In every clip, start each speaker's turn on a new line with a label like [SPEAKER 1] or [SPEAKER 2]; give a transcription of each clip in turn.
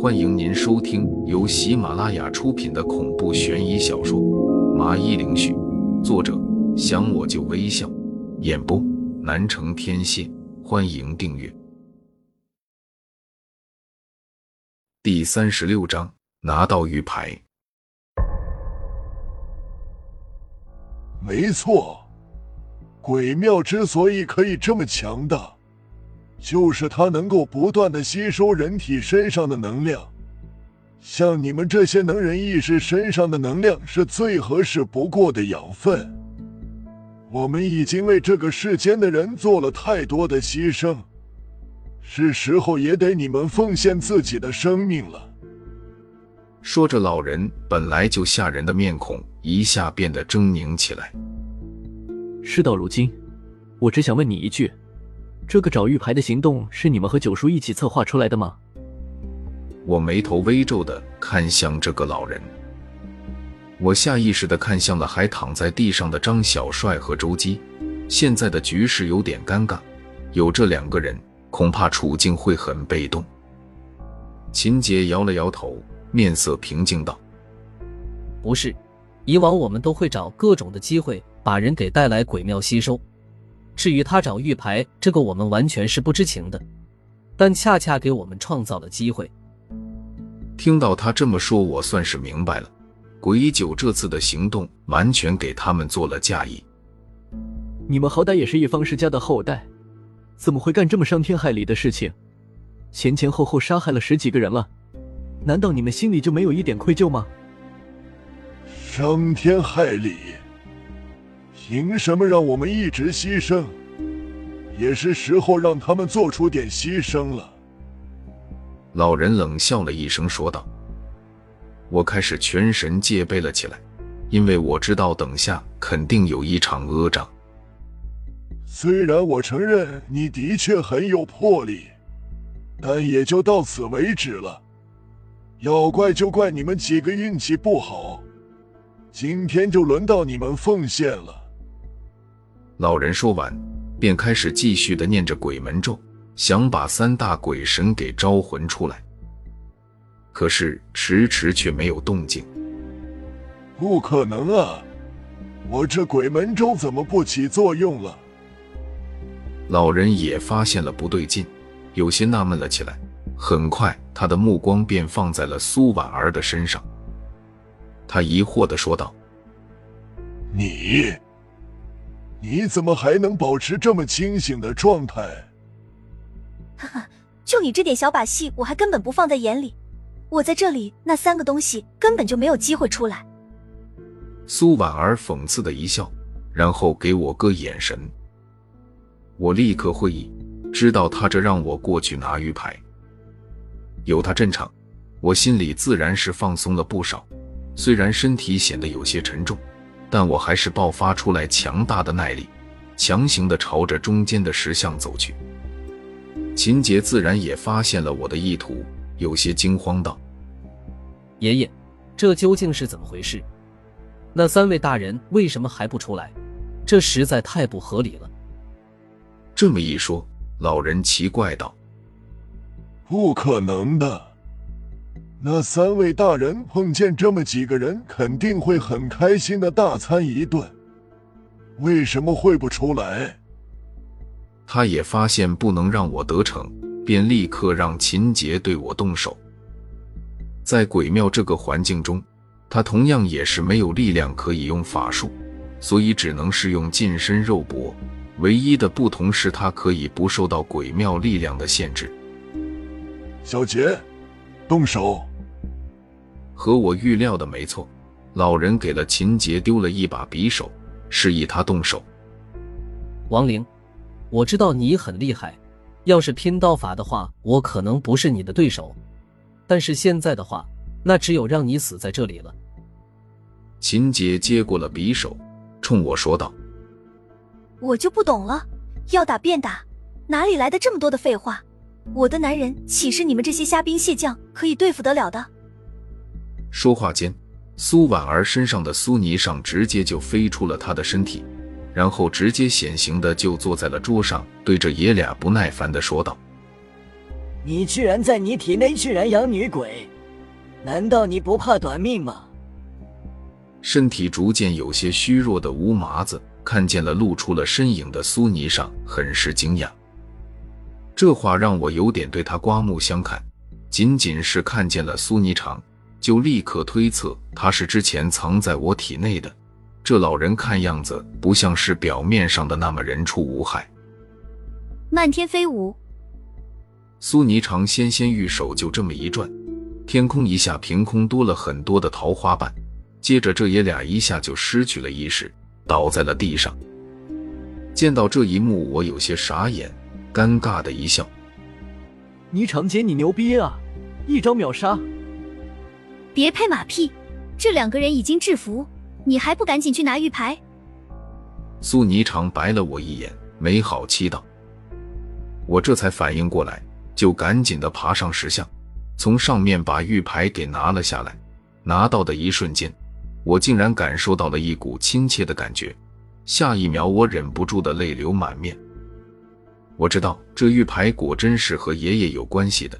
[SPEAKER 1] 欢迎您收听由喜马拉雅出品的恐怖悬疑小说《麻衣灵絮》，作者想我就微笑，演播南城天蝎。欢迎订阅。第三十六章，拿到玉牌。
[SPEAKER 2] 没错，鬼庙之所以可以这么强大，就是它能够不断的吸收人体身上的能量。像你们这些能人异士身上的能量是最合适不过的养分。我们已经为这个世间的人做了太多的牺牲，是时候也得你们奉献自己的生命了。
[SPEAKER 1] 说着，老人本来就吓人的面孔一下变得狰狞起来。
[SPEAKER 3] 事到如今，我只想问你一句：这个找玉牌的行动是你们和九叔一起策划出来的吗？
[SPEAKER 1] 我眉头微皱的看向这个老人，我下意识的看向了还躺在地上的张小帅和周姬。现在的局势有点尴尬，有这两个人，恐怕处境会很被动。秦杰摇了摇头。面色平静道：“
[SPEAKER 4] 不是，以往我们都会找各种的机会把人给带来鬼庙吸收。至于他找玉牌，这个我们完全是不知情的，但恰恰给我们创造了机会。”
[SPEAKER 1] 听到他这么说，我算是明白了，鬼九这次的行动完全给他们做了嫁衣。
[SPEAKER 3] 你们好歹也是一方世家的后代，怎么会干这么伤天害理的事情？前前后后杀害了十几个人了。难道你们心里就没有一点愧疚吗？
[SPEAKER 2] 伤天害理，凭什么让我们一直牺牲？也是时候让他们做出点牺牲了。
[SPEAKER 1] 老人冷笑了一声，说道：“我开始全神戒备了起来，因为我知道等下肯定有一场恶仗。
[SPEAKER 2] 虽然我承认你的确很有魄力，但也就到此为止了。”要怪就怪你们几个运气不好，今天就轮到你们奉献了。
[SPEAKER 1] 老人说完，便开始继续的念着鬼门咒，想把三大鬼神给招魂出来。可是迟迟却没有动静。
[SPEAKER 2] 不可能啊！我这鬼门咒怎么不起作用了？
[SPEAKER 1] 老人也发现了不对劲，有些纳闷了起来。很快，他的目光便放在了苏婉儿的身上。他疑惑的说道：“
[SPEAKER 2] 你，你怎么还能保持这么清醒的状态？”
[SPEAKER 5] 哈哈，就你这点小把戏，我还根本不放在眼里。我在这里，那三个东西根本就没有机会出来。
[SPEAKER 1] 苏婉儿讽刺的一笑，然后给我个眼神。我立刻会意，知道他这让我过去拿鱼排。有他镇场，我心里自然是放松了不少。虽然身体显得有些沉重，但我还是爆发出来强大的耐力，强行的朝着中间的石像走去。秦杰自然也发现了我的意图，有些惊慌道：“
[SPEAKER 4] 爷爷，这究竟是怎么回事？那三位大人为什么还不出来？这实在太不合理了。”
[SPEAKER 1] 这么一说，老人奇怪道。
[SPEAKER 2] 不可能的！那三位大人碰见这么几个人，肯定会很开心的大餐一顿。为什么会不出来？
[SPEAKER 1] 他也发现不能让我得逞，便立刻让秦杰对我动手。在鬼庙这个环境中，他同样也是没有力量可以用法术，所以只能是用近身肉搏。唯一的不同是他可以不受到鬼庙力量的限制。
[SPEAKER 2] 小杰，动手！
[SPEAKER 1] 和我预料的没错，老人给了秦杰丢了一把匕首，示意他动手。
[SPEAKER 4] 王玲，我知道你很厉害，要是拼刀法的话，我可能不是你的对手。但是现在的话，那只有让你死在这里了。
[SPEAKER 1] 秦杰接过了匕首，冲我说道：“
[SPEAKER 5] 我就不懂了，要打便打，哪里来的这么多的废话？”我的男人岂是你们这些虾兵蟹将可以对付得了的？
[SPEAKER 1] 说话间，苏婉儿身上的苏泥上直接就飞出了她的身体，然后直接显形的就坐在了桌上，对着爷俩不耐烦的说道：“
[SPEAKER 6] 你居然在你体内居然养女鬼，难道你不怕短命吗？
[SPEAKER 1] 身体逐渐有些虚弱的吴麻子看见了露出了身影的苏泥裳，很是惊讶。这话让我有点对他刮目相看。仅仅是看见了苏泥裳，就立刻推测他是之前藏在我体内的。这老人看样子不像是表面上的那么人畜无害。
[SPEAKER 5] 漫天飞舞，
[SPEAKER 1] 苏霓裳纤纤玉手就这么一转，天空一下凭空多了很多的桃花瓣。接着这爷俩一下就失去了意识，倒在了地上。见到这一幕，我有些傻眼，尴尬的一笑：“
[SPEAKER 3] 霓裳姐，你牛逼啊！一招秒杀！
[SPEAKER 5] 别拍马屁，这两个人已经制服，你还不赶紧去拿玉牌？”
[SPEAKER 1] 苏霓裳白了我一眼，没好气道。我这才反应过来，就赶紧的爬上石像，从上面把玉牌给拿了下来。拿到的一瞬间，我竟然感受到了一股亲切的感觉。下一秒，我忍不住的泪流满面。我知道这玉牌果真是和爷爷有关系的，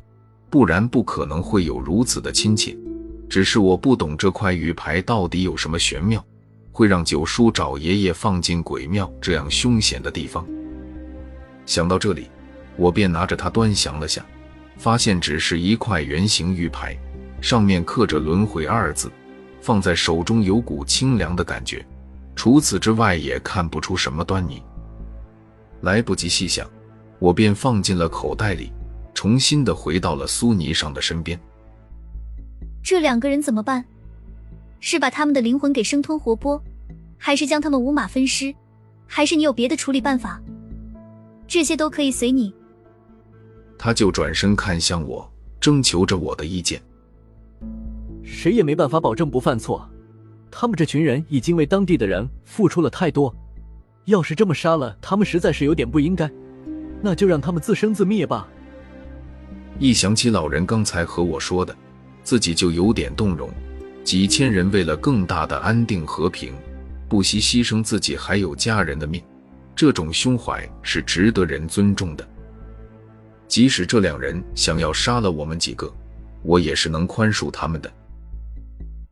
[SPEAKER 1] 不然不可能会有如此的亲切。只是我不懂这块玉牌到底有什么玄妙，会让九叔找爷爷放进鬼庙这样凶险的地方。想到这里。我便拿着它端详了下，发现只是一块圆形玉牌，上面刻着“轮回”二字，放在手中有股清凉的感觉。除此之外，也看不出什么端倪。来不及细想，我便放进了口袋里，重新的回到了苏尼上的身边。
[SPEAKER 5] 这两个人怎么办？是把他们的灵魂给生吞活剥，还是将他们五马分尸？还是你有别的处理办法？这些都可以随你。
[SPEAKER 1] 他就转身看向我，征求着我的意见。
[SPEAKER 3] 谁也没办法保证不犯错，他们这群人已经为当地的人付出了太多，要是这么杀了他们，实在是有点不应该。那就让他们自生自灭吧。
[SPEAKER 1] 一想起老人刚才和我说的，自己就有点动容。几千人为了更大的安定和平，不惜牺牲自己还有家人的命，这种胸怀是值得人尊重的。即使这两人想要杀了我们几个，我也是能宽恕他们的。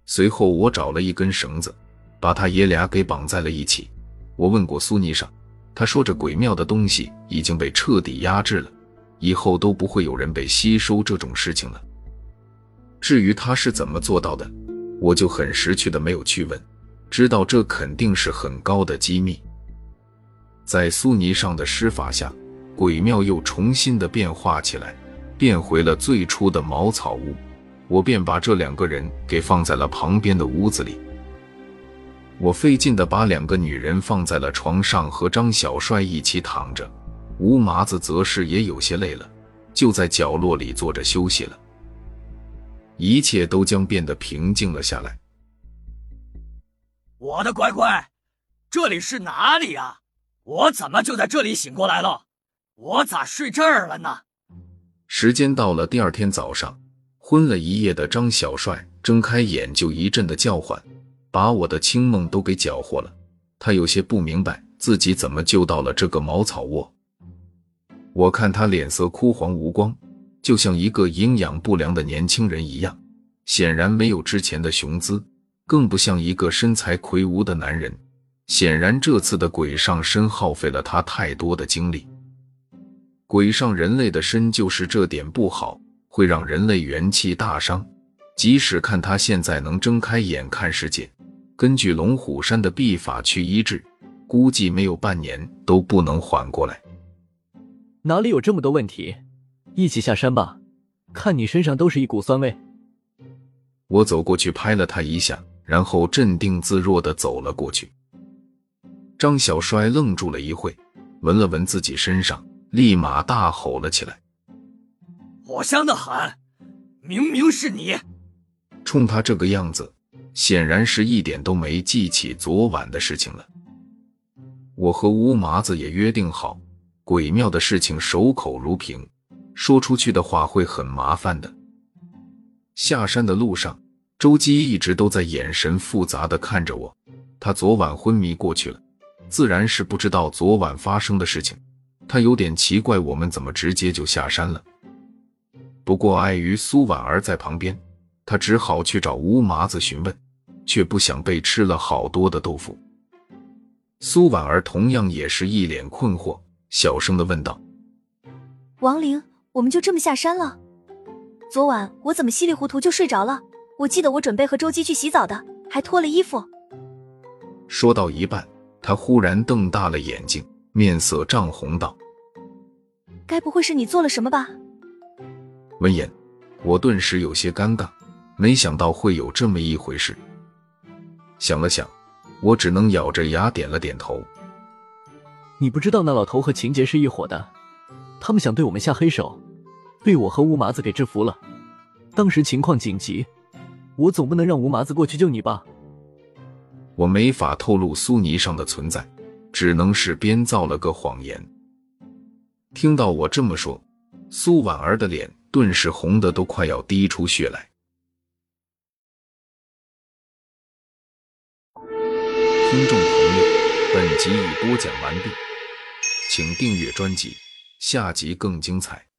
[SPEAKER 1] 随后，我找了一根绳子，把他爷俩给绑在了一起。我问过苏霓裳，他说这鬼庙的东西已经被彻底压制了，以后都不会有人被吸收这种事情了。至于他是怎么做到的，我就很识趣的没有去问，知道这肯定是很高的机密。在苏尼上的施法下。鬼庙又重新的变化起来，变回了最初的茅草屋。我便把这两个人给放在了旁边的屋子里。我费劲的把两个女人放在了床上，和张小帅一起躺着。吴麻子则是也有些累了，就在角落里坐着休息了。一切都将变得平静了下来。
[SPEAKER 6] 我的乖乖，这里是哪里呀？我怎么就在这里醒过来了？我咋睡这儿了呢？
[SPEAKER 1] 时间到了第二天早上，昏了一夜的张小帅睁开眼就一阵的叫唤，把我的清梦都给搅和了。他有些不明白自己怎么就到了这个茅草窝。我看他脸色枯黄无光，就像一个营养不良的年轻人一样，显然没有之前的雄姿，更不像一个身材魁梧的男人。显然这次的鬼上身耗费了他太多的精力。鬼上人类的身就是这点不好，会让人类元气大伤。即使看他现在能睁开眼看世界，根据龙虎山的秘法去医治，估计没有半年都不能缓过来。
[SPEAKER 3] 哪里有这么多问题？一起下山吧，看你身上都是一股酸味。
[SPEAKER 1] 我走过去拍了他一下，然后镇定自若的走了过去。张小帅愣住了一会，闻了闻自己身上。立马大吼了起来：“
[SPEAKER 6] 我香的很，明明是你！”
[SPEAKER 1] 冲他这个样子，显然是一点都没记起昨晚的事情了。我和乌麻子也约定好，鬼庙的事情守口如瓶，说出去的话会很麻烦的。下山的路上，周基一直都在眼神复杂的看着我。他昨晚昏迷过去了，自然是不知道昨晚发生的事情。他有点奇怪，我们怎么直接就下山了？不过碍于苏婉儿在旁边，他只好去找吴麻子询问，却不想被吃了好多的豆腐。苏婉儿同样也是一脸困惑，小声的问道：“
[SPEAKER 7] 王玲，我们就这么下山了？昨晚我怎么稀里糊涂就睡着了？我记得我准备和周姬去洗澡的，还脱了衣服。”
[SPEAKER 1] 说到一半，他忽然瞪大了眼睛，面色涨红道：“
[SPEAKER 7] 该不会是你做了什么吧？”
[SPEAKER 1] 闻言，我顿时有些尴尬，没想到会有这么一回事。想了想，我只能咬着牙点了点头。
[SPEAKER 3] 你不知道那老头和秦杰是一伙的，他们想对我们下黑手，被我和吴麻子给制服了。当时情况紧急，我总不能让吴麻子过去救你吧？
[SPEAKER 1] 我没法透露苏泥上的存在，只能是编造了个谎言。听到我这么说，苏婉儿的脸顿时红的都快要滴出血来。听众朋友，本集已播讲完毕，请订阅专辑，下集更精彩。